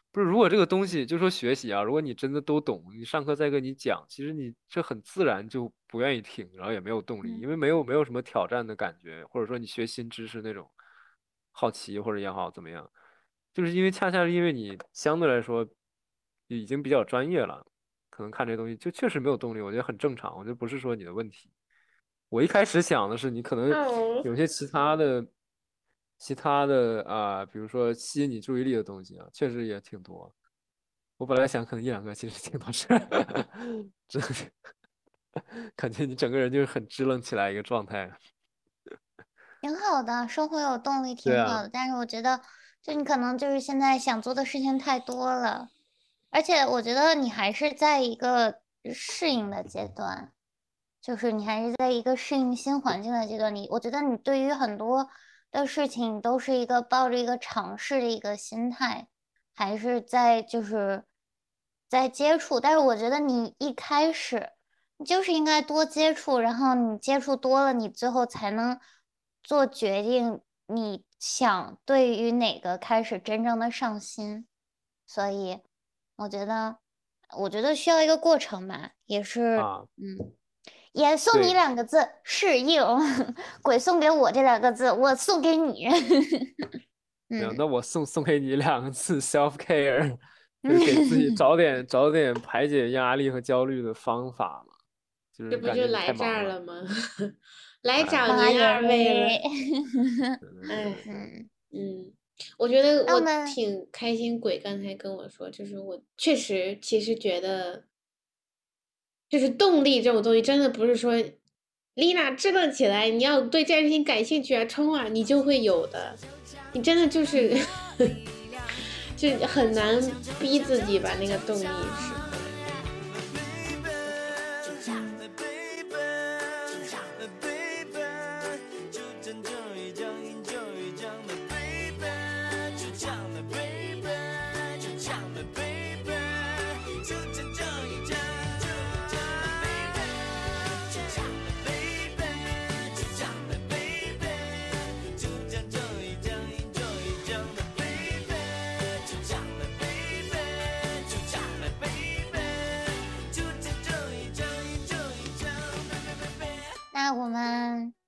不是，如果这个东西就说学习啊，如果你真的都懂，你上课再跟你讲，其实你这很自然就不愿意听，然后也没有动力，因为没有没有什么挑战的感觉，或者说你学新知识那种好奇或者也好怎么样，就是因为恰恰是因为你相对来说已经比较专业了，可能看这东西就确实没有动力，我觉得很正常，我觉得不是说你的问题。我一开始想的是你可能有些其他的。其他的啊，比如说吸引你注意力的东西啊，确实也挺多。我本来想可能一两个，其实挺多事，真是 感觉你整个人就是很支棱起来一个状态。挺好的，生活有动力挺好的。但是我觉得，就你可能就是现在想做的事情太多了，而且我觉得你还是在一个适应的阶段，就是你还是在一个适应新环境的阶段。你我觉得你对于很多。的事情都是一个抱着一个尝试的一个心态，还是在就是在接触。但是我觉得你一开始你就是应该多接触，然后你接触多了，你最后才能做决定。你想对于哪个开始真正的上心？所以我觉得，我觉得需要一个过程吧，也是嗯。也送你两个字适应，鬼送给我这两个字，我送给你。嗯，那我送送给你两个字 self care，就是给自己找点找点排解压力和焦虑的方法嘛。就是这不就来这儿了吗？来找您二位了。哎，嗯，我觉得我挺开心。鬼刚才跟我说，就是我确实其实觉得。就是动力这种东西，真的不是说丽娜支棱起来，你要对这件事情感兴趣啊，冲啊，你就会有的。你真的就是，就很难逼自己把那个动力使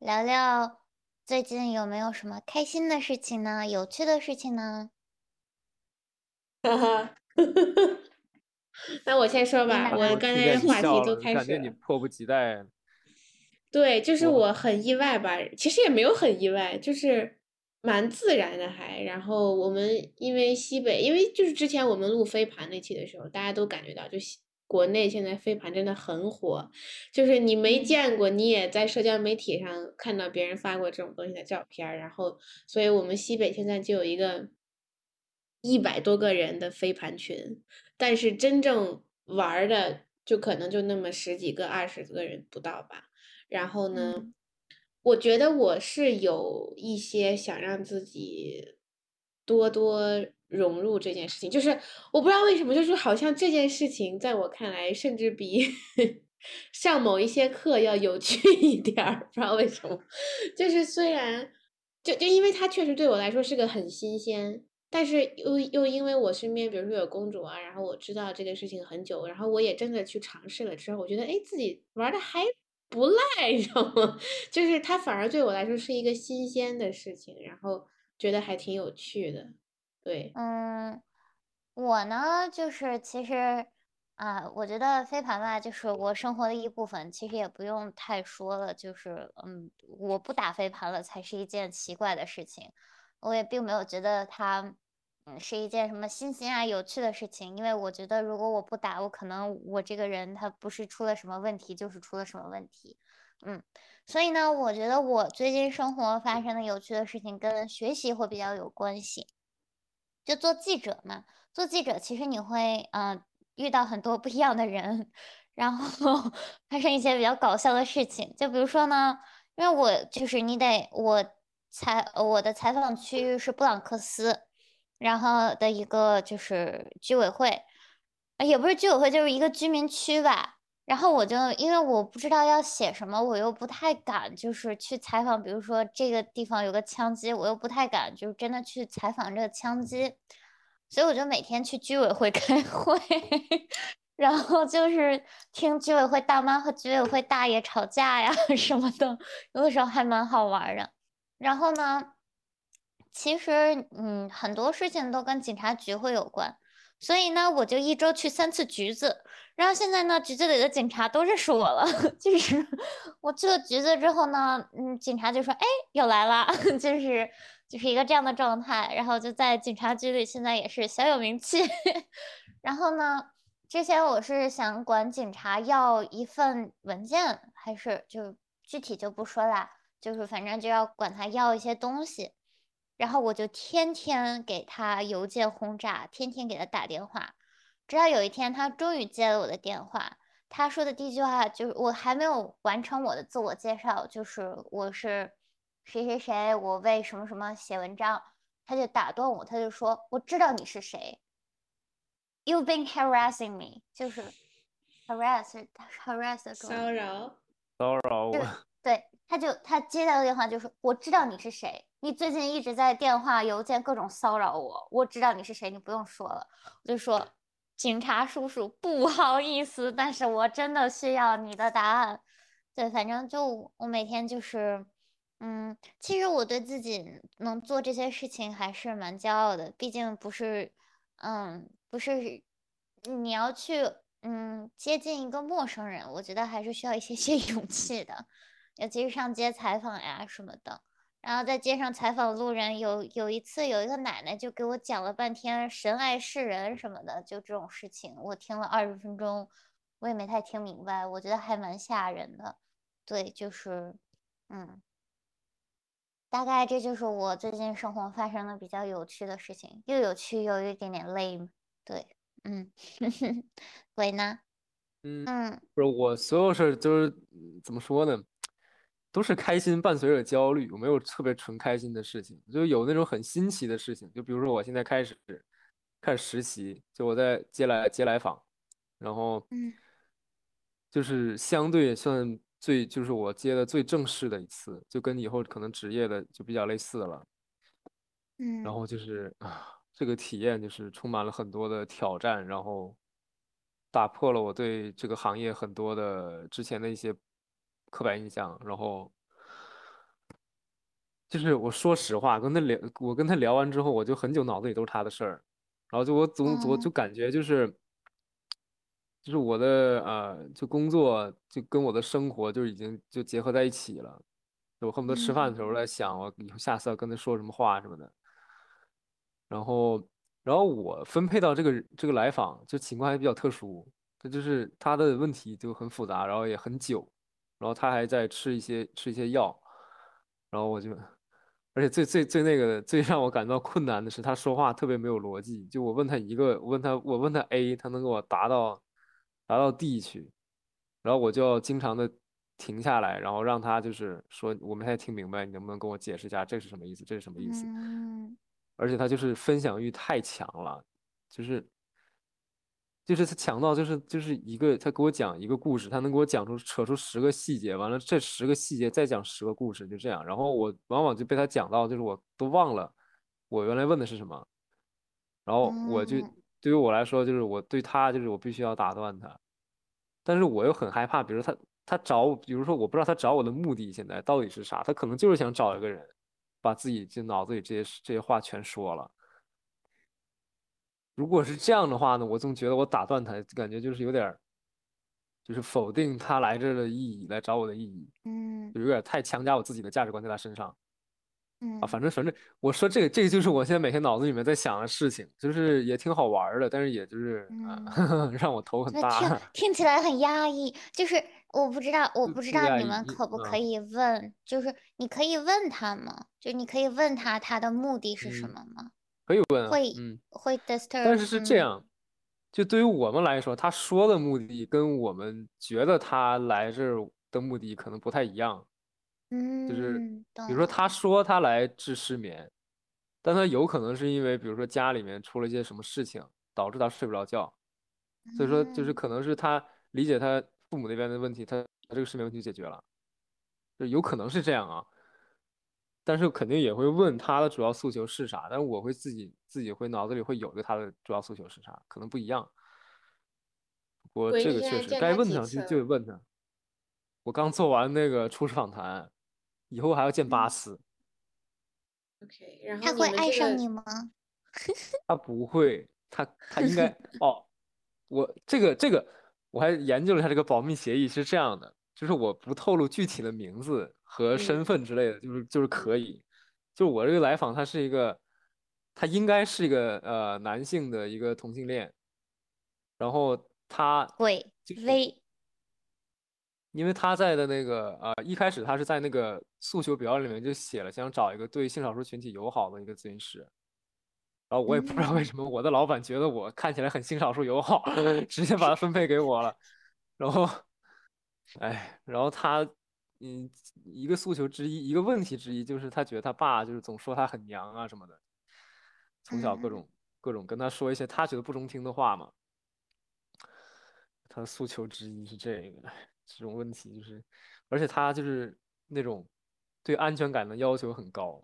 聊聊最近有没有什么开心的事情呢？有趣的事情呢？哈哈，那我先说吧，我刚才话题都开始，感觉你迫不及待。对，就是我很意外吧，其实也没有很意外，就是蛮自然的还。然后我们因为西北，因为就是之前我们录飞盘那期的时候，大家都感觉到，就国内现在飞盘真的很火，就是你没见过，你也在社交媒体上看到别人发过这种东西的照片，然后，所以我们西北现在就有一个一百多个人的飞盘群，但是真正玩的就可能就那么十几个、二十个人不到吧。然后呢，我觉得我是有一些想让自己多多融入这件事情，就是我不知道为什么，就是好像这件事情在我看来，甚至比 上某一些课要有趣一点儿，不知道为什么。就是虽然就就因为它确实对我来说是个很新鲜，但是又又因为我身边比如说有公主啊，然后我知道这个事情很久，然后我也真的去尝试了之后，我觉得哎自己玩的还。不赖，你知道吗？就是它反而对我来说是一个新鲜的事情，然后觉得还挺有趣的。对，嗯，我呢，就是其实啊，我觉得飞盘吧，就是我生活的一部分，其实也不用太说了。就是嗯，我不打飞盘了，才是一件奇怪的事情。我也并没有觉得它。嗯是一件什么新鲜啊、有趣的事情，因为我觉得如果我不打，我可能我这个人他不是出了什么问题，就是出了什么问题，嗯，所以呢，我觉得我最近生活发生的有趣的事情跟学习会比较有关系。就做记者嘛，做记者其实你会嗯遇到很多不一样的人，然后 发生一些比较搞笑的事情，就比如说呢，因为我就是你得我采我的采访区域是布朗克斯。然后的一个就是居委会，也不是居委会，就是一个居民区吧。然后我就因为我不知道要写什么，我又不太敢，就是去采访。比如说这个地方有个枪击，我又不太敢，就是真的去采访这个枪击。所以我就每天去居委会开会，然后就是听居委会大妈和居委会大爷吵架呀 什么的，有的时候还蛮好玩的。然后呢？其实，嗯，很多事情都跟警察局会有关，所以呢，我就一周去三次局子。然后现在呢，局子里的警察都认识我了。就是我去了局子之后呢，嗯，警察就说：“哎，又来了。”就是就是一个这样的状态。然后就在警察局里，现在也是小有名气。然后呢，之前我是想管警察要一份文件，还是就具体就不说啦，就是反正就要管他要一些东西。然后我就天天给他邮件轰炸，天天给他打电话，直到有一天他终于接了我的电话。他说的第一句话就是：“我还没有完成我的自我介绍，就是我是谁谁谁，我为什么什么写文章。”他就打断我，他就说：“我知道你是谁，You've been harassing me，就是 harass，harass 骚扰，骚扰我。”对，他就他接到的电话就是：“我知道你是谁。”你最近一直在电话、邮件各种骚扰我，我知道你是谁，你不用说了。我就说，警察叔叔，不好意思，但是我真的需要你的答案。对，反正就我每天就是，嗯，其实我对自己能做这些事情还是蛮骄傲的，毕竟不是，嗯，不是你要去，嗯，接近一个陌生人，我觉得还是需要一些些 勇气的，尤其是上街采访呀什么的。然后在街上采访路人，有有一次有一个奶奶就给我讲了半天神爱世人什么的，就这种事情，我听了二十分钟，我也没太听明白，我觉得还蛮吓人的。对，就是，嗯，大概这就是我最近生活发生的比较有趣的事情，又有趣又有一点点累。对，嗯，鬼呢？嗯嗯，不是我所有事儿都是怎么说呢？都是开心伴随着焦虑，我没有特别纯开心的事情，就有那种很新奇的事情，就比如说我现在开始开始实习，就我在接来接来访，然后嗯，就是相对算最就是我接的最正式的一次，就跟以后可能职业的就比较类似了，嗯，然后就是啊，这个体验就是充满了很多的挑战，然后打破了我对这个行业很多的之前的一些。刻板印象，然后就是我说实话，跟他聊，我跟他聊完之后，我就很久脑子里都是他的事儿，然后就我总我就嗯感觉就是就是我的呃，就工作就跟我的生活就已经就结合在一起了，就我恨不得吃饭的时候嗯。在想我以后下次要跟他说什么话什么的。然后，然后我分配到这个这个来访，就情况还比较特殊，他就是他的问题就很复杂，然后也很久，然后他还在吃一些吃一些药，然后我就，而且最最最那个最让我感到困难的是，他说话特别没有逻辑，就我问他一个，我问他我问他 A，他能给我答到答到 D 去，然后我就要经常的停下来，然后让他就是说我没太听明白，你能不能跟我解释一下这是什么意思，这是什么意思？嗯而且他就是分享欲太强了，就是就是他强到就是就是一个他给我讲一个故事，他能给我讲出扯出十个细节，完了这十个细节再讲十个故事，就这样，然后我往往就被他讲到就是我都忘了我原来问的是什么，然后我就嗯。对于我来说就是我对他就是我必须要打断他，但是我又很害怕，比如他他找我，比如说我不知道他找我的目的现在到底是啥，他可能就是想找一个人，把自己就脑子里这些这些话全说了。如果是这样的话呢，我总觉得我打断他，感觉就是有点儿，就是否定他来这的意义，来找我的意义，嗯。就有点太强加我自己的价值观在他身上。嗯啊。嗯。反正反正我说这个这个就是我现在每天脑子里面在想的事情，就是也挺好玩的，但是也就是 让我头很那听大，听起来很压抑，就是我不知道，我不不知道你们可不可嗯。以问，就是你可以问他吗？就你可以问他他的目的是什嗯，么吗？可以问啊，会嗯。会但是是这嗯样，就对于我们来说，他说的目的跟我们觉得他来这儿的目的可能不太一样。就是嗯，比如说，他说他来治失眠，但他有可能是因为，比如说家里面出了一些什么事情，导致他睡不着觉。所以说，就是嗯可能是他理解他父母那边的问题，他他这个失眠问题解决了，就有可能是这样啊。但是肯定也会问他的主要诉求是啥，但是我会自己自己会脑子里会有一个他的主要诉求是啥，可能不一样。不过，这个确实该问他几问上去次了就问他。我刚做完那个初始访谈，以后还要见八嗯，次。？OK，然后他会爱上你吗？他不会，他他应该 哦，我这个这个我还研究了一下这个保密协议是这样的，就是我不透露具体的名字和身嗯。份之类的，就是就是可以，就是我这个来访他是一个，他应该是一个呃男性的一个同性恋，然后他因为他在的那个呃一开始他是在那个诉求表里面就写了想找一个对性少数群体友好的一个咨询师。然后我也不知道为嗯什么我的老板觉得我看起来很性少数友好，直接把他分配给我了。然后，哎，然后他，嗯，一个诉求之一，一个问题之一就是他觉得他爸就是总说他很娘啊什么的，从小各嗯种各种跟他说一些他觉得不中听的话嘛。他的诉求之一是这个，这种问题就是，而且他就是那种对安全感的要求很高。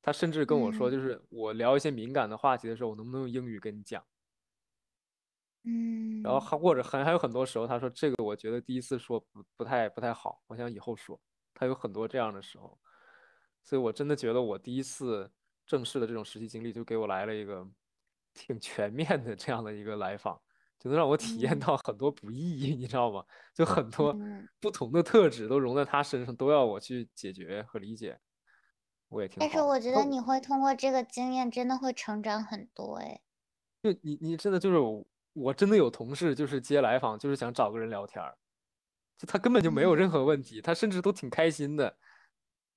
他甚至跟我说，嗯就是我聊一些敏感的话题的时候，我能不能用英语跟你讲？然后嗯还或者还还有很多时候，他说这个我觉得第一次说不不太不太好，我想以后说。他有很多这样的时候，所以我真的觉得我第一次正式的这种实习经历，就给我来了一个挺全面的这样的一个来访，就能让我体验嗯到很多不易，你知道吗？就很多嗯，不同的特质都融在他身上，都要我去解决和理解，我也挺但是我觉得你会通过这个经验，真的会成长很多诶。就你你真的就是我我真的有同事就是接来访，就是想找个人聊天儿，就他根本就没有任嗯何问题，他甚至都挺开心的，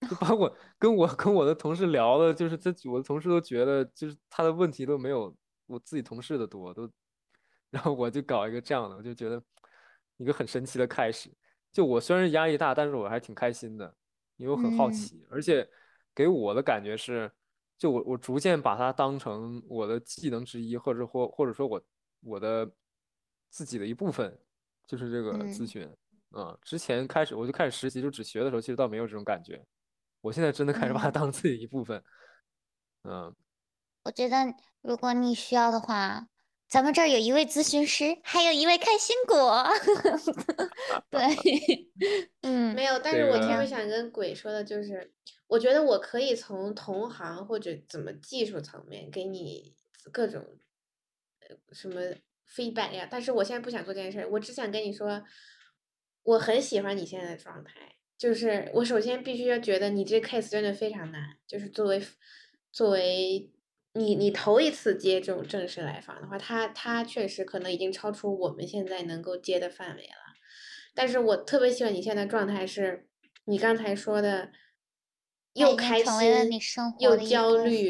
就把我跟我跟我的同事聊的，就是他我的同事都觉得就是他的问题都没有我自己同事的多，都，然后我就搞一个这样的，我就觉得一个很神奇的开始。就我虽然压力大，但是我还挺开心的，因为我很好嗯奇，而且给我的感觉是。就我我逐渐把它当成我的技能之一，或者或或者说我我的自己的一部分，就是这个咨嗯询啊。之前开始我就开始实习就只学的时候，其实倒没有这种感觉。我现在真的开始把它嗯，当自己一部分，嗯我觉得如果你需要的话，咱们这儿有一位咨询师，还有一位开心果。对，嗯，没有，但是我特别想跟鬼说的就是，我觉得我可以从同行或者怎么技术层面给你各种呃什么 feedback 呀，但是我现在不想做这件事儿，我只想跟你说，我很喜欢你现在的状态，就是我首先必须要觉得你这 case 真的非常难，就是作为作为你你头一次接这种正式来访的话，他他确实可能已经超出我们现在能够接的范围了。但是我特别喜欢你现在状态是，你刚才说的，又开心又焦虑，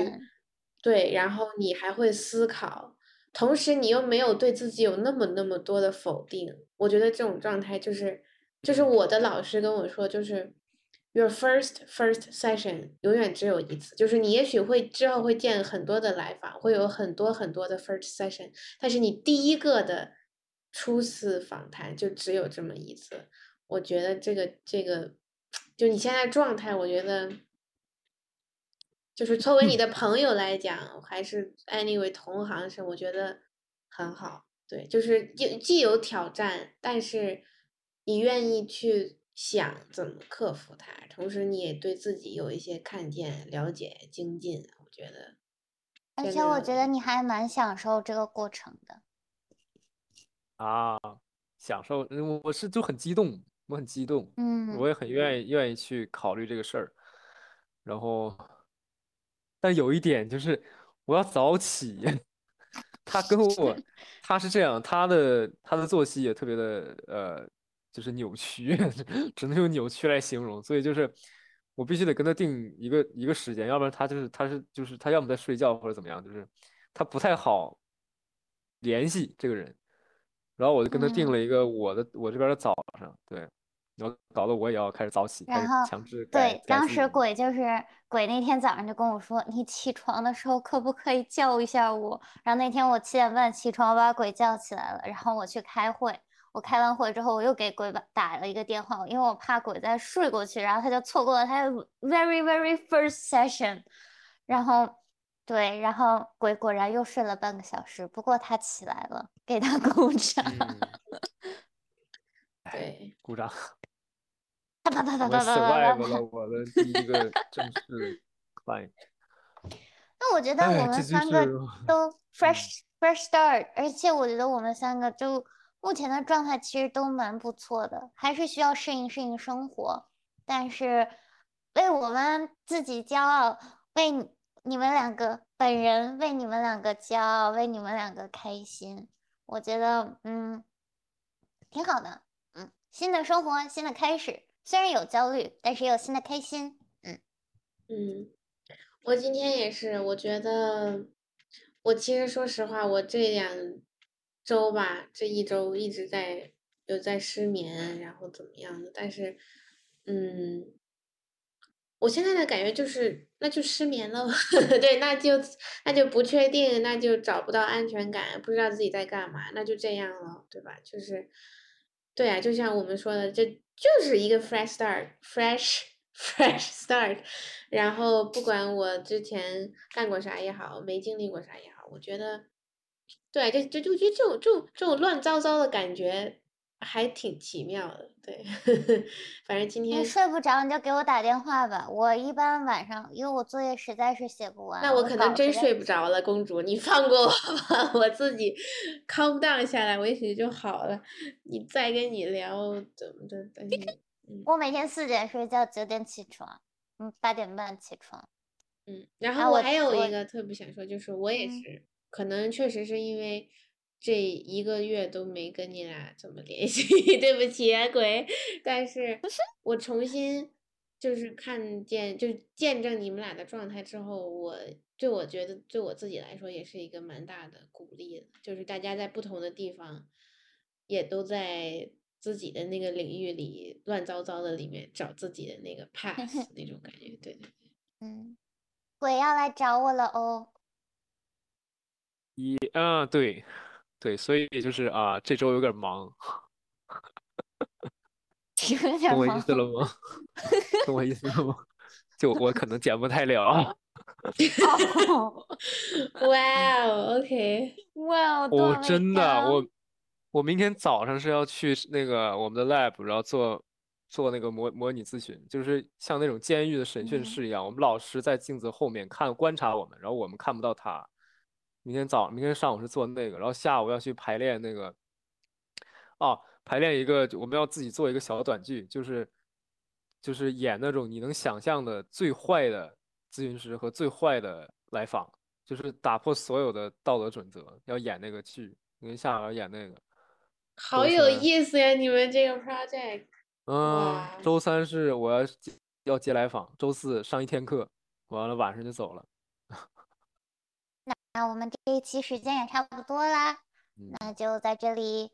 对，然后你还会思考，同时你又没有对自己有那么那么多的否定。我觉得这种状态就是，就是我的老师跟我说，就是 your first first session 永远只有一次，就是你也许会之后会见很多的来访，会有很多很多的 first session，但是你第一个的初次访谈就只有这么一次。我觉得这个这个，就你现在状态，我觉得就是作为你的朋友来讲，还是 anyway 同行是我觉得很好。对，就是既既有挑战，但是你愿意去想怎么克服它，同时你也对自己有一些看见、了解、精进。我觉得，而且我觉得你还蛮享受这个过程的。啊，享受，嗯我我是就很激动，我很激动，嗯我也很愿意愿意去考虑这个事儿，然后，但有一点就是我要早起，他跟我 他是这样，他的他的作息也特别的呃，就是扭曲，只能用扭曲来形容，所以就是我必须得跟他定一个一个时间，要不然他就是他是就是他要么在睡觉或者怎么样，就是他不太好联系这个人。然后我就跟他定嗯。了一个我的我这边的早上，对，然后搞得我也要开始早起，然后强制改对，当时鬼就是鬼那天早上就跟我说，你起床的时候可不可以叫一下我？然后那天我七点半起床，我把鬼叫起来了，然后我去开会。我开完会之后，我又给鬼打打了一个电话，因为我怕鬼再睡过去，然后他就错过了他的 very very first session。然后对，然后鬼果然又睡了半个小时，不过他起来了，给他鼓掌。嗯，对，鼓掌，啪啪啪啪我啪啪啪啪 survive 啪了？我的第一个正式 client，那我觉得我哎，们三个是都 fresh fresh start，而且我觉得我们三个就目前的状态其实都蛮不错的，还是需要适应适应生活，但是为我们自己骄傲，为你你们两个本人为你们两个骄傲，为你们两个开心，我觉得嗯挺好的，嗯，新的生活新的开始，虽然有焦虑，但是也有新的开心，嗯嗯。我今天也是，我觉得，我其实说实话，我这两周吧，这一周一直在有在失眠，然后怎么样的，但是，嗯，我现在的感觉就是，那就失眠了，对，那就那就不确定，那就找不到安全感，不知道自己在干嘛，那就这样了，对吧？就是，对啊，就像我们说的，这就是一个 fresh start，fresh fresh start。然后不管我之前干过啥也好，没经历过啥也好，我觉得，对，就就就觉得这种这种这种乱糟糟的感觉还挺奇妙的。对，反正今天你天，睡不着，你就给我打电话吧。我一般晚上，因为我作业实在是写不完，那我可能真睡不着了，公主，你放过我吧，我自己 calm down 下来，我也许就好了。你再跟你聊怎么的，但是，嗯我每天四点睡觉，九点起床，嗯，八点半起床。嗯，然后我还有一个特别想说，就是我也嗯是，可能确实是因为这一个月都没跟你俩怎么联系，对不起啊，鬼。但是我重新就是看见，就是见证你们俩的状态之后，我对我觉得对我自己来说也是一个蛮大的鼓励的，就是大家在不同的地方，也都在自己的那个领域里乱糟糟的里面找自己的那个 path 那种感觉，对对对。嗯，鬼要来找我了哦。一啊，对对，所以就是啊，这周有点忙，有点懂我意忙思了吗？懂我意思了吗？就我可能剪不太了。哦，哇哦，OK，哇哦，我真的，香我我明天早上是要去那个我们的 lab，然后做做那个模模拟咨询，就是像那种监狱的审讯嗯室一样，我们老师在镜子后面看观察我们，然后我们看不到他。明天早明天上午是做那个，然后下午要去排练那个，哦，排练一个，我们要自己做一个小短剧，就是就是演那种你能想象的最坏的咨询师和最坏的来访。就是打破所有的道德准则，要演那个剧，明天下午要演那个。好有意思呀！你们这个 project，嗯，周三是我要要接来访，周四上一天课，完了晚上就走了。那我们这一期时间也差不多啦，嗯那就在这里，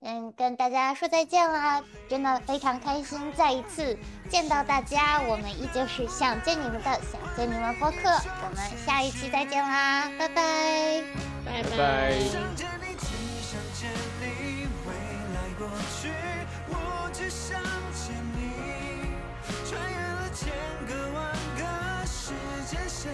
嗯，跟大家说再见啦！真的非常开心，再一次见到大家，我们依旧是想见你们的，想见你们播客，我们下一期再见啦，拜拜。拜拜拜想见你，只想见你，未来过去，我只想见你。穿越了千个万个时间线